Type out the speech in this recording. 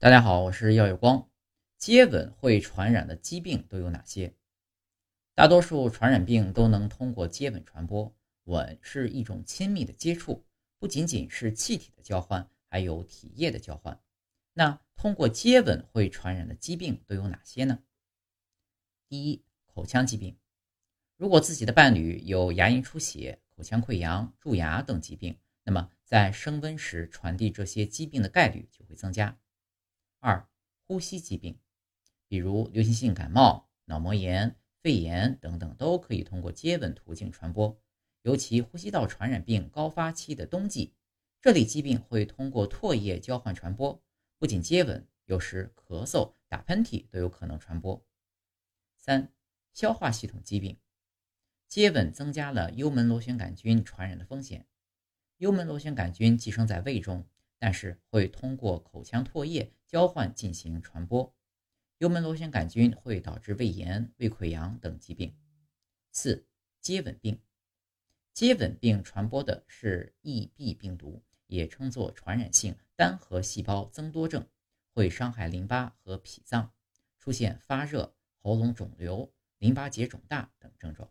大家好，我是耀有光。接吻会传染的疾病都有哪些？大多数传染病都能通过接吻传播。吻是一种亲密的接触，不仅仅是气体的交换，还有体液的交换。那通过接吻会传染的疾病都有哪些呢？第一，口腔疾病。如果自己的伴侣有牙龈出血、口腔溃疡、蛀牙等疾病，那么在升温时传递这些疾病的概率就会增加。二、呼吸疾病，比如流行性感冒、脑膜炎、肺炎等等，都可以通过接吻途径传播。尤其呼吸道传染病高发期的冬季，这类疾病会通过唾液交换传播。不仅接吻，有时咳嗽、打喷嚏都有可能传播。三、消化系统疾病，接吻增加了幽门螺旋杆菌传染的风险。幽门螺旋杆菌寄生在胃中。但是会通过口腔唾液交换进行传播，幽门螺旋杆菌会导致胃炎、胃溃疡等疾病。四、接吻病，接吻病传播的是 EB 病毒，也称作传染性单核细胞增多症，会伤害淋巴和脾脏，出现发热、喉咙肿瘤、淋巴结肿大等症状。